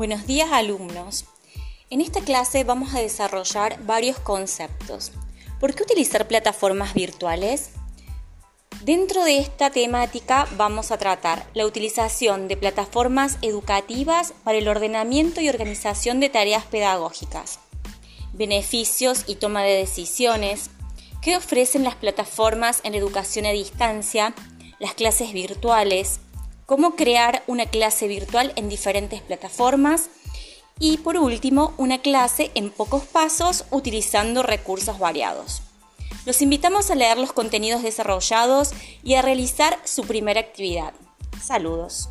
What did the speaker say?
Buenos días alumnos. En esta clase vamos a desarrollar varios conceptos. ¿Por qué utilizar plataformas virtuales? Dentro de esta temática vamos a tratar la utilización de plataformas educativas para el ordenamiento y organización de tareas pedagógicas, beneficios y toma de decisiones, qué ofrecen las plataformas en educación a distancia, las clases virtuales, cómo crear una clase virtual en diferentes plataformas y por último una clase en pocos pasos utilizando recursos variados. Los invitamos a leer los contenidos desarrollados y a realizar su primera actividad. Saludos.